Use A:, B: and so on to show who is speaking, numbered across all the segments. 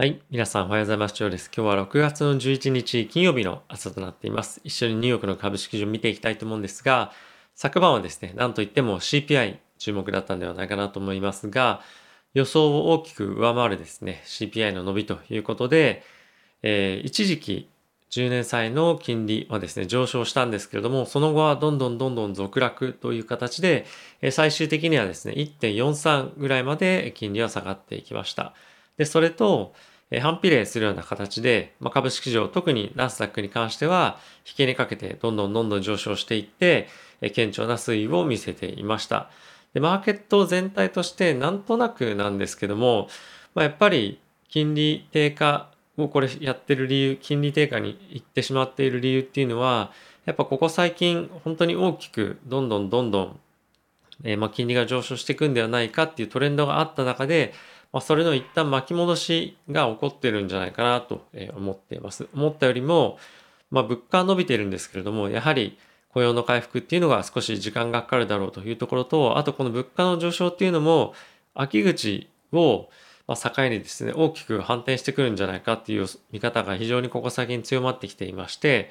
A: はい。皆さんおはようございます。今日です。今日は6月の11日金曜日の朝となっています。一緒にニューヨークの株式市場を見ていきたいと思うんですが、昨晩はですね、なんといっても CPI 注目だったんではないかなと思いますが、予想を大きく上回るですね、CPI の伸びということで、えー、一時期10年債の金利はですね、上昇したんですけれども、その後はどんどんどんどん続落という形で、最終的にはですね、1.43ぐらいまで金利は下がっていきました。で、それと、反比例するような形で、まあ、株式市場、特にナスダックに関しては、引けにかけてどんどんどんどん上昇していって、堅調な推移を見せていました。で、マーケット全体としてなんとなくなんですけども、まあ、やっぱり金利低下をこれやってる理由、金利低下に行ってしまっている理由っていうのは、やっぱここ最近本当に大きくどんどんどんどん、えー、まあ金利が上昇していくんではないかっていうトレンドがあった中で、まあ、それの一旦巻き戻しが起こってるんじゃないかなと思っています。思ったよりも、まあ、物価は伸びてるんですけれども、やはり雇用の回復っていうのが少し時間がかかるだろうというところと、あとこの物価の上昇っていうのも、秋口を境にですね、大きく反転してくるんじゃないかっていう見方が非常にここ最近強まってきていまして、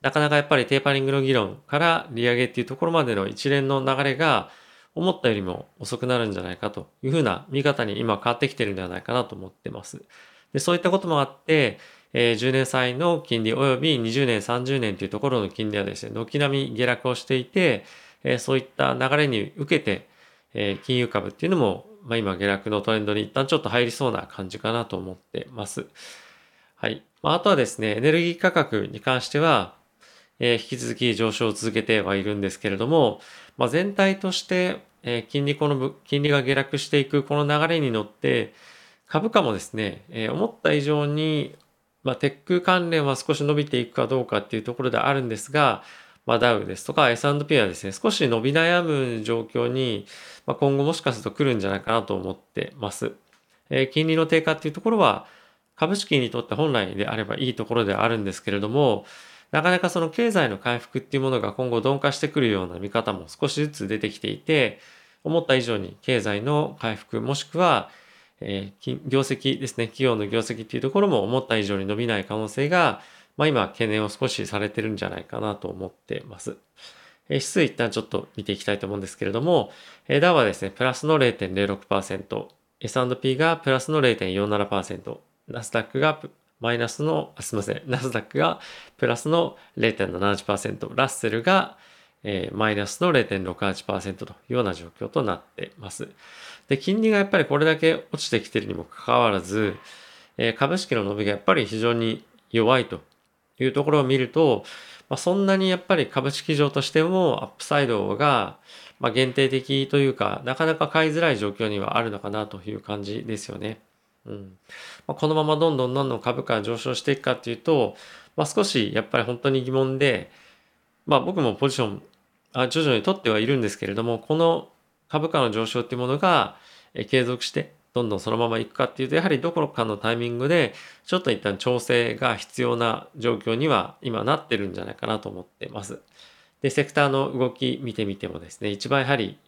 A: なかなかやっぱりテーパリングの議論から利上げっていうところまでの一連の流れが、思ったよりも遅くなるんじゃないかというふうな見方に今変わってきてるんではないかなと思ってます。でそういったこともあって、えー、10年債の金利及び20年、30年というところの金利はですね、軒並み下落をしていて、えー、そういった流れに受けて、えー、金融株っていうのも、まあ、今下落のトレンドに一旦ちょっと入りそうな感じかなと思ってます。はい。まあ、あとはですね、エネルギー価格に関しては、えー、引き続き上昇を続けてはいるんですけれども、まあ、全体として、えー、金利この、金利が下落していくこの流れに乗って、株価もですね、えー、思った以上に、まあ、テック関連は少し伸びていくかどうかっていうところであるんですが、まあ、ダウですとか S&P はですね、少し伸び悩む状況に、まあ、今後もしかすると来るんじゃないかなと思ってます。えー、金利の低下っていうところは、株式にとって本来であればいいところであるんですけれども、なかなかその経済の回復っていうものが今後鈍化してくるような見方も少しずつ出てきていて、思った以上に経済の回復もしくは、えー、業績ですね、企業の業績っていうところも思った以上に伸びない可能性が、まあ今懸念を少しされてるんじゃないかなと思ってます。えー、指数一旦ちょっと見ていきたいと思うんですけれども、えー、ダウはですね、プラスの0.06%、S&P がプラスの0.47%、ナスダックがマイナスの、すみません、ナスダックがプラスの0.78%、ラッセルが、えー、マイナスの0.68%というような状況となってます。で、金利がやっぱりこれだけ落ちてきているにもかかわらず、えー、株式の伸びがやっぱり非常に弱いというところを見ると、まあ、そんなにやっぱり株式上としてもアップサイドが、まあ、限定的というか、なかなか買いづらい状況にはあるのかなという感じですよね。うんまあ、このままどんどんどんどん株価が上昇していくかっていうと、まあ、少しやっぱり本当に疑問で、まあ、僕もポジションあ徐々に取ってはいるんですけれどもこの株価の上昇っていうものが継続してどんどんそのままいくかっていうとやはりどこかのタイミングでちょっと一旦調整が必要な状況には今なってるんじゃないかなと思ってます。でセクターの動き見てみてもですね一番やはり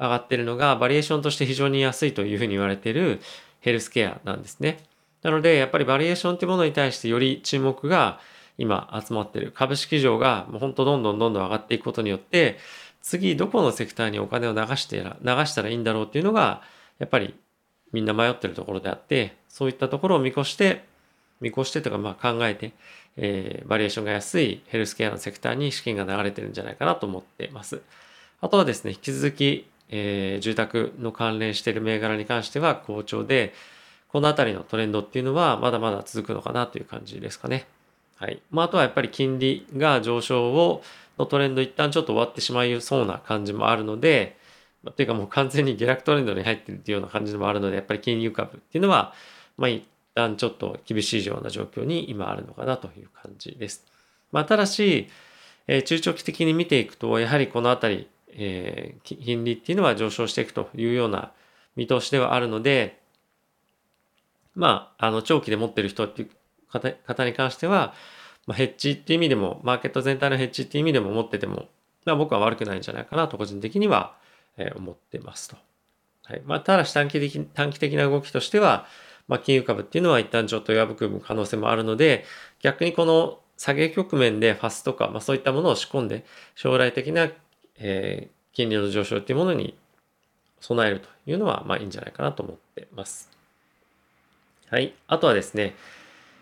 A: 上がってるのがバリエーションとして非常に安いというふうに言われているヘルスケアなんですね。なので、やっぱりバリエーションっていうものに対してより注目が今集まってる株式市場がもう本当どんどんどんどん上がっていくことによって、次どこのセクターにお金を流して流したらいいんだろうっていうのが、やっぱりみんな迷ってるところであって、そういったところを見越して、見越してとかまあ考えて、えー、バリエーションが安いヘルスケアのセクターに資金が流れてるんじゃないかなと思ってます。あとはですね、引き続きえー、住宅の関連している銘柄に関しては好調で、このあたりのトレンドっていうのはまだまだ続くのかなという感じですかね。はい。まあ、あとはやっぱり金利が上昇を、のトレンド一旦ちょっと終わってしまいそうな感じもあるので、まあ、というかもう完全に下落トレンドに入ってるっていうような感じでもあるので、やっぱり金融株っていうのは、まあ一旦ちょっと厳しいような状況に今あるのかなという感じです。まあ、ただし、えー、中長期的に見ていくと、やはりこのあたり、えー、金利っていうのは上昇していくというような見通しではあるので、まあ、あの、長期で持ってる人っていう方方に関しては、まあ、ヘッジっていう意味でも、マーケット全体のヘッジっていう意味でも持ってても、まあ僕は悪くないんじゃないかなと個人的には、え、思ってますと。はい。まあ、ただし短期的、短期的な動きとしては、まあ、金融株っていうのは一旦ちょっと破く可能性もあるので、逆にこの下げ局面でファスとか、まあ、そういったものを仕込んで、将来的な、えー、金利の上昇っていうものに備えるというのは、まあいいんじゃないかなと思ってます。はい。あとはですね、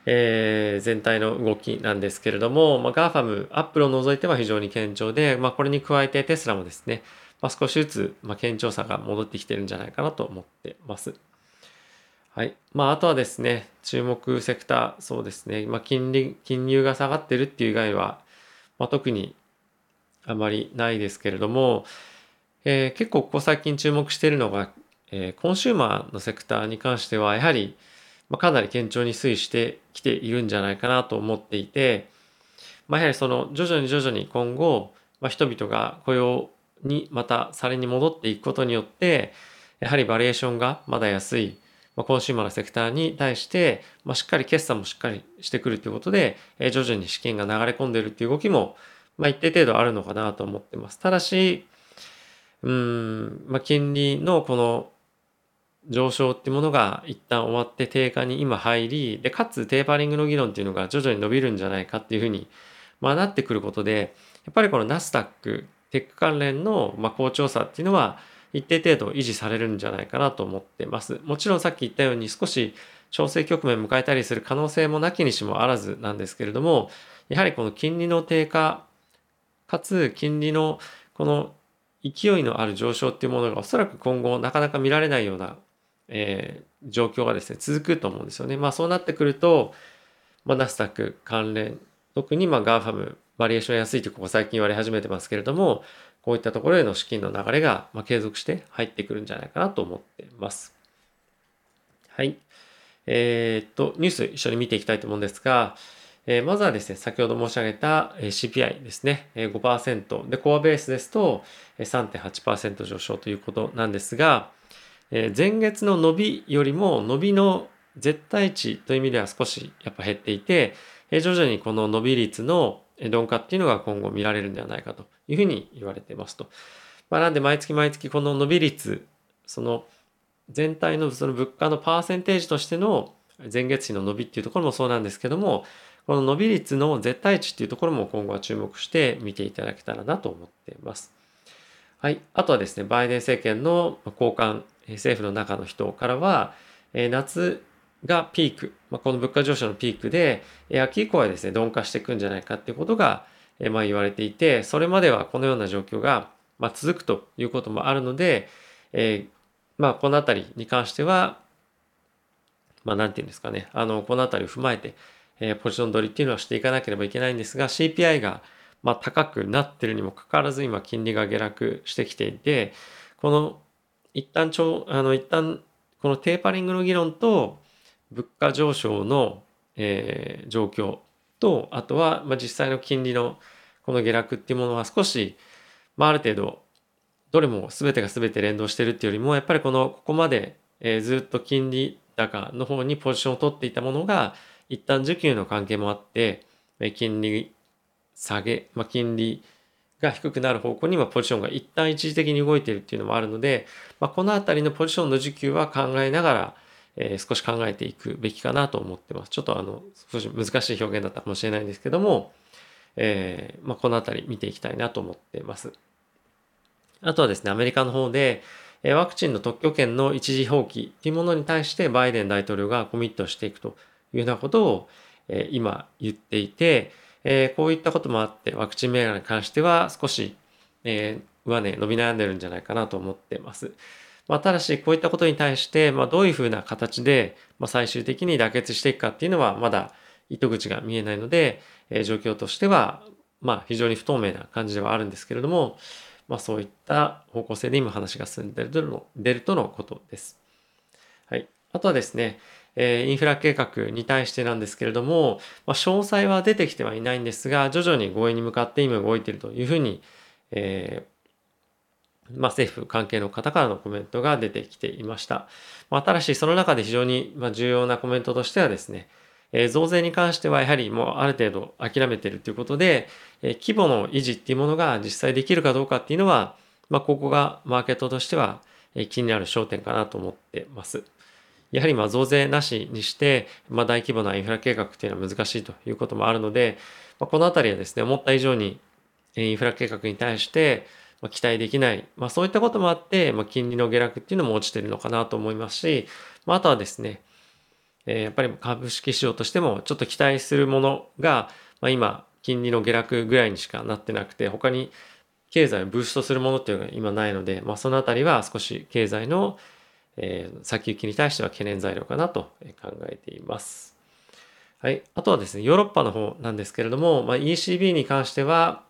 A: えー、全体の動きなんですけれども、まあ、GAFAM、アップルを除いては非常に堅調で、まあ、これに加えてテスラもですね、まあ、少しずつ、まあ、堅調さが戻ってきてるんじゃないかなと思ってます。はい。まあ、あとはですね、注目セクター、そうですね、まあ、金利、金融が下がってるっていう以外は、まあ、特にあまりないですけれども、えー、結構ここ最近注目しているのが、えー、コンシューマーのセクターに関しては、やはり、まあ、かなり堅調に推移してきているんじゃないかなと思っていて、まあ、やはりその徐々に徐々に今後、まあ、人々が雇用にまたされに戻っていくことによって、やはりバリエーションがまだ安い、まあ、コンシューマーのセクターに対して、まあ、しっかり決算もしっかりしてくるということで、えー、徐々に資金が流れ込んでいるっていう動きも、まあ、一定程度あるのかなと思ってます。ただし、うん、まあ、金利のこの上昇っていうものが一旦終わって低下に今入り、で、かつテーパリングの議論っていうのが徐々に伸びるんじゃないかっていうふうに、まあ、なってくることで、やっぱりこのナスダック、テック関連の、まあ、好調さっていうのは、一定程度維持されるんじゃないかなと思ってます。もちろんさっき言ったように少し調整局面迎えたりする可能性もなきにしもあらずなんですけれども、やはりこの金利の低下、かつ金利のこの勢いのある上昇っていうものがおそらく今後なかなか見られないようなえー、状況がですね、続くと思うんですよね。まあそうなってくると、まあ、ナスダック関連、特にまあ GAFAM、バリュエーション安いとここ最近言われ始めてますけれども、こういったところへの資金の流れがまあ継続して入ってくるんじゃないかなと思ってます。はい。えー、っと、ニュース一緒に見ていきたいと思うんですが、え、まずはですね、先ほど申し上げた CPI ですね、5%で、コアベースですと3.8%上昇ということなんですが、え前月の伸びよりも伸びの絶対値という意味では少しやっぱ減っていて、え徐々にこの伸び率の鈍化っていうのが今後見られるんではないかというふうに言われていますと。まあ、なんで毎月毎月この伸び率、その全体のその物価のパーセンテージとしての前月比の伸びっていうところもそうなんですけども、この伸び率の絶対値っていうところも今後は注目して見ていただけたらなと思っています。はい。あとはですね、バイデン政権の交換政府の中の人からは、夏がピーク、ま、この物価上昇のピークで、秋以降はですね、鈍化していくんじゃないかっていうことが、ま言われていて、それまではこのような状況が、ま、続くということもあるので、え、まあこのあたりに関しては、まあなんていうんですかね、あの、このあたりを踏まえて、え、ポジション取りっていうのはしていかなければいけないんですが、CPI が、ま、高くなってるにもかかわらず今金利が下落してきていて、この一旦ちょ、あの、一旦、このテーパリングの議論と、物価上昇の、え、状況と、あとは、まあ、実際の金利のこの下落っていうものは少し、まあ、る程度、どれも全てが全て連動してるっていうよりも、やっぱりこの、ここまで、え、ずっと金利高の方にポジションを取っていたものが、一旦需給の関係もあって、金利下げ、まあ、金利が低くなる方向にはポジションが一旦一時的に動いているっていうのもあるので、まあ、このあたりのポジションの需給は考えながら、えー、少し考えていくべきかなと思ってます。ちょっとあの、少し難しい表現だったかもしれないんですけども、えー、まあ、このあたり見ていきたいなと思っています。あとはですね、アメリカの方で、ワクチンの特許権の一時放棄っていうものに対してバイデン大統領がコミットしていくというようなことを、え今言っていて、え、こういったこともあって、ワクチン銘柄に関しては少し、え、上値伸び悩んでるんじゃないかなと思ってます。ま、ただし、こういったことに対して、ま、どういうふうな形で、ま、最終的に妥結していくかっていうのは、まだ糸口が見えないので、え、状況としては、ま、非常に不透明な感じではあるんですけれども、まあ、そういった方向性で今話が進んでるとの出るとのことです。はい。あとはですね、えインフラ計画に対してなんですけれども、ま、詳細は出てきてはいないんですが、徐々に合意に向かって今動いているというふうに、え、ま、政府関係の方からのコメントが出てきていました。まあ、ただし、その中で非常に重要なコメントとしてはですね、え、増税に関してはやはりもうある程度諦めているということで、え、規模の維持っていうものが実際できるかどうかっていうのは、ま、ここがマーケットとしては気になる焦点かなと思ってます。やはりま増税なしにして、まあ、大規模なインフラ計画っていうのは難しいということもあるので、まあ、このあたりはですね、思った以上にインフラ計画に対して期待できない、まあ、そういったこともあって、まあ、金利の下落っていうのも落ちてるのかなと思いますし、まあ、あとはですね、え、やっぱり株式市場としてもちょっと期待するものが、まあ、今金利の下落ぐらいにしかなってなくて他に経済をブーストするものっていうのが今ないので、まあ、そのあたりは少し経済の、えー、先行きに対しては懸念材料かなと考えています。はい。あとはですね、ヨーロッパの方なんですけれども、まあ、ECB に関しては、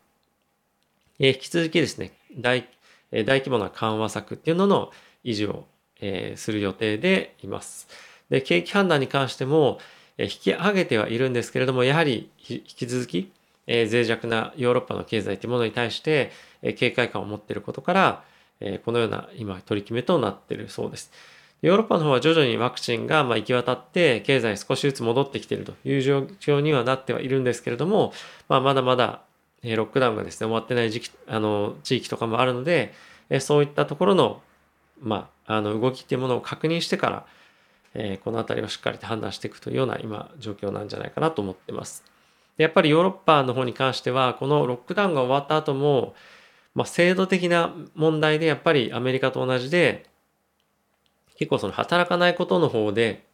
A: えー、引き続きですね、大、えー、大規模な緩和策っていうのの維持を、えー、する予定でいます。で、景気判断に関しても、えー、引き上げてはいるんですけれども、やはり引き続き、えー、脆弱なヨーロッパの経済というものに対して、えー、警戒感を持っていることから、え、このような今取り決めとなっているそうです。ヨーロッパの方は徐々にワクチンがま行き渡って経済少しずつ戻ってきているという状況にはなってはいるんですけれども、まあ、まだまだロックダウンがですね終わってない時期あの地域とかもあるのでそういったところの,、まあ、あの動きっていうものを確認してから、えこの辺りをしっかりと判断していくというような今状況なんじゃないかなと思ってます。でやっぱりヨーロッパの方に関してはこのロックダウンが終わった後も、まあ、制度的な問題でやっぱりアメリカと同じで結構その働かないことの方で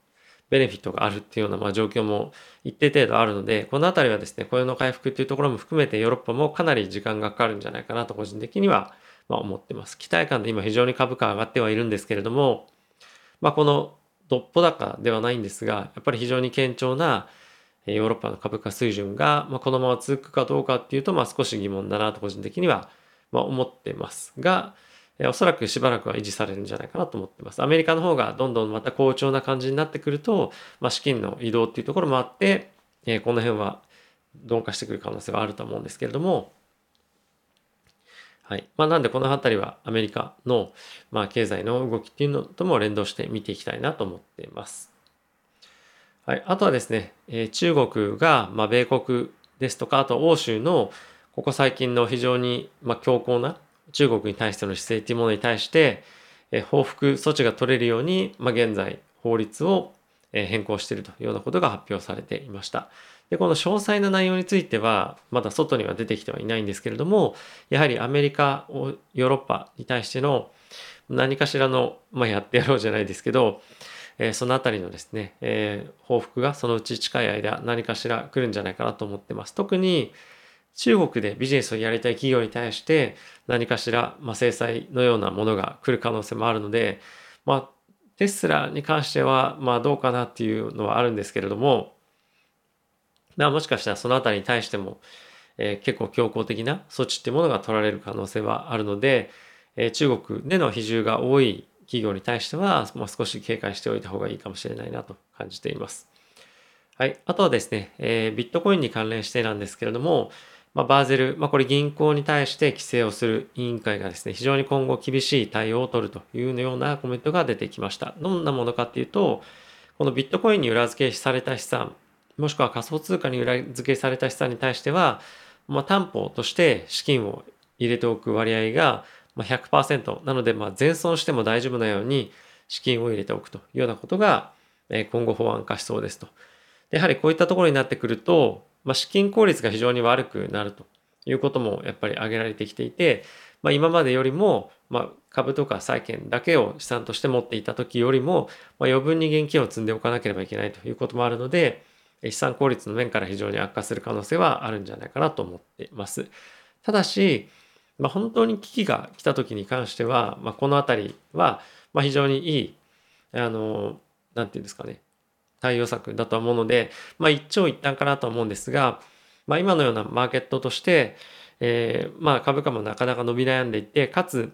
A: ベネフィットがあるっていうようなまあ状況も一定程度あるので、このあたりはですね、雇用の回復っていうところも含めてヨーロッパもかなり時間がかかるんじゃないかなと個人的にはまあ思ってます。期待感で今非常に株価上がってはいるんですけれども、まあこのどっぽ高ではないんですが、やっぱり非常に堅調なヨーロッパの株価水準が、まあ、このまま続くかどうかっていうと、まあ、少し疑問だなと個人的には、まあ、思ってますが、おそらくしばらくは維持されるんじゃないかなと思ってます。アメリカの方がどんどんまた好調な感じになってくると、まあ、資金の移動っていうところもあって、え、この辺は鈍化してくる可能性はあると思うんですけれども、はい。まあ、なんでこの辺りはアメリカの、まあ、経済の動きっていうのとも連動して見ていきたいなと思っています。はい。あとはですね、え、中国が、まあ、米国ですとか、あと欧州のここ最近の非常に、ま、強硬な中国に対しての姿勢というものに対して、え、報復措置が取れるように、ま、現在法律を変更しているというようなことが発表されていました。で、この詳細な内容については、まだ外には出てきてはいないんですけれども、やはりアメリカ、ヨーロッパに対しての何かしらの、まあ、やってやろうじゃないですけど、えー、そのあたりのですね、えー、報復がそのうち近い間何かしら来るんじゃないかなと思ってます。特に中国でビジネスをやりたい企業に対して何かしら、まあ、制裁のようなものが来る可能性もあるので、まあ、テスラに関しては、まあどうかなっていうのはあるんですけれども、まあもしかしたらそのあたりに対しても、えー、結構強硬的な措置っていうものが取られる可能性はあるので、えー、中国での比重が多い企業に対しては、まあ、少し警戒しておいた方がいいかもしれないなと感じています。はい。あとはですね、えー、ビットコインに関連してなんですけれども、まあ、バーゼル、まあ、これ銀行に対して規制をする委員会がですね、非常に今後厳しい対応を取るというようなコメントが出てきました。どんなものかっていうと、このビットコインに裏付けされた資産、もしくは仮想通貨に裏付けされた資産に対しては、まあ、担保として資金を入れておく割合が、100%なので、まあ、全損しても大丈夫なように資金を入れておくというようなことが、今後法案化しそうですと。やはりこういったところになってくると、まあ、資金効率が非常に悪くなるということもやっぱり挙げられてきていて、まあ、今までよりも、ま、株とか債券だけを資産として持っていた時よりも、ま、余分に現金を積んでおかなければいけないということもあるので、資産効率の面から非常に悪化する可能性はあるんじゃないかなと思っています。ただし、まあ、本当に危機が来た時に関しては、まあ、この辺りは、ま、非常にいい、あの、なんていうんですかね、対応策だと思うので、まあ、一長一短かなと思うんですが、まあ、今のようなマーケットとして、えー、まあ、株価もなかなか伸び悩んでいて、かつ、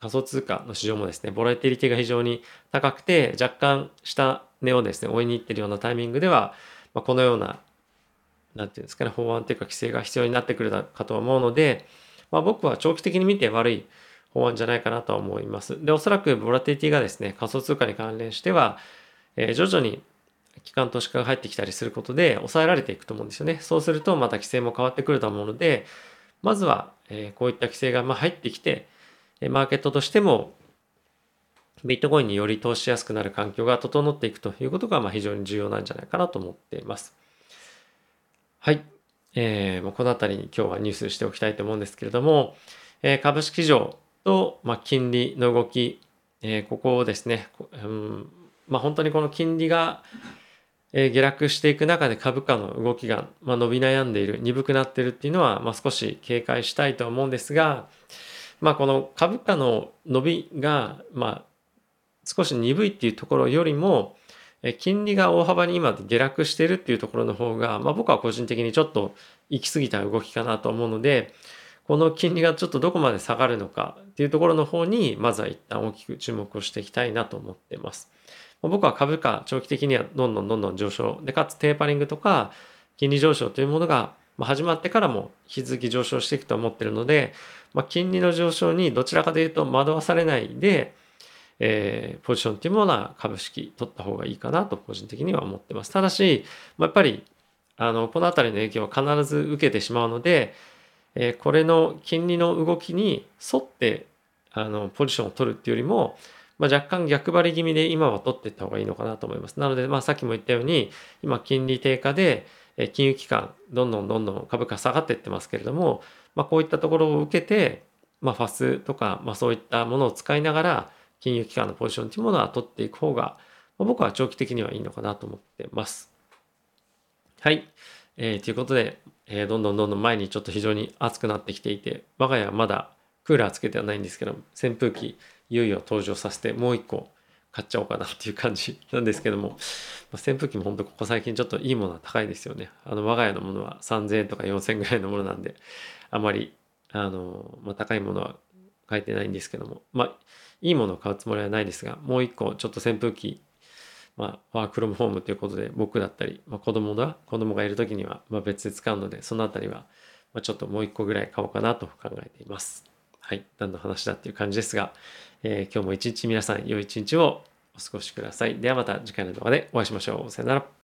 A: 仮想通貨の市場もですね、ボラティリティが非常に高くて、若干下値をですね、追いに行っているようなタイミングでは、まあ、このような、なんていうんですかね、法案というか規制が必要になってくるかと思うので、まあ、僕は長期的に見て悪い法案じゃないかなとは思います。で、おそらくボラティリティがですね、仮想通貨に関連しては、えー、徐々に機関投資家が入ってきたりすることで抑えられていくと思うんですよね。そうするとまた規制も変わってくると思うので、まずは、え、こういった規制がま入ってきて、マーケットとしても、ビットコインにより投資しやすくなる環境が整っていくということがま非常に重要なんじゃないかなと思っています。はい。えー、この辺りに今日はニュースしておきたいと思うんですけれども、え、株式市場と、ま、金利の動き、え、ここをですね、うんまあ、本当にこの金利が、え、下落していく中で株価の動きが、ま、伸び悩んでいる、鈍くなってるっていうのは、ま、少し警戒したいと思うんですが、まあ、この株価の伸びが、ま、少し鈍いっていうところよりも、え金利が大幅に今下落してるっていうところの方が、ま、僕は個人的にちょっと行き過ぎた動きかなと思うので、この金利がちょっとどこまで下がるのかっていうところの方に、まずは一旦大きく注目をしていきたいなと思っています。僕は株価長期的にはどんどんどんどん上昇で、かつテーパリングとか金利上昇というものが始まってからも引き続き上昇していくと思ってるので、まあ、金利の上昇にどちらかというと惑わされないで、えー、ポジションっていうものは株式取った方がいいかなと個人的には思ってます。ただし、まあ、やっぱりあのこの辺りの影響は必ず受けてしまうので、え、これの金利の動きに沿ってあのポジションを取るっていうよりも、まあ、若干逆張り気味で今は取っていった方がいいのかなと思います。なので、まあ、さっきも言ったように今金利低下で金融機関どんどんどんどん株価下がっていってますけれども、まあ、こういったところを受けて、まあ、ファスとか、まあ、そういったものを使いながら金融機関のポジションというものは取っていく方が、まあ、僕は長期的にはいいのかなと思ってます。はい。えー、ということで、えー、どんどんどんどん前にちょっと非常に暑くなってきていて、我が家はまだクーラーつけてはないんですけど、扇風機いよいよ登場させてもう一個買っちゃおうかなっていう感じなんですけども、まあ、扇風機も本当ここ最近ちょっといいものは高いですよね。あの我が家のものは3000円とか4000円ぐらいのものなんで、あまり、あの、まあ、高いものは買えてないんですけども、まあ、いいものを買うつもりはないですが、もう一個ちょっと扇風機、まあ、ワークロムホームということで僕だったり、まあ、子供が、子供がいる時には、まあ、別で使うので、そのあたりは、まあ、ちょっともう一個ぐらい買おうかなと考えています。はい。何の話だっていう感じですが、えー、今日も一日皆さん良い一日をお過ごしください。ではまた次回の動画でお会いしましょう。さよなら。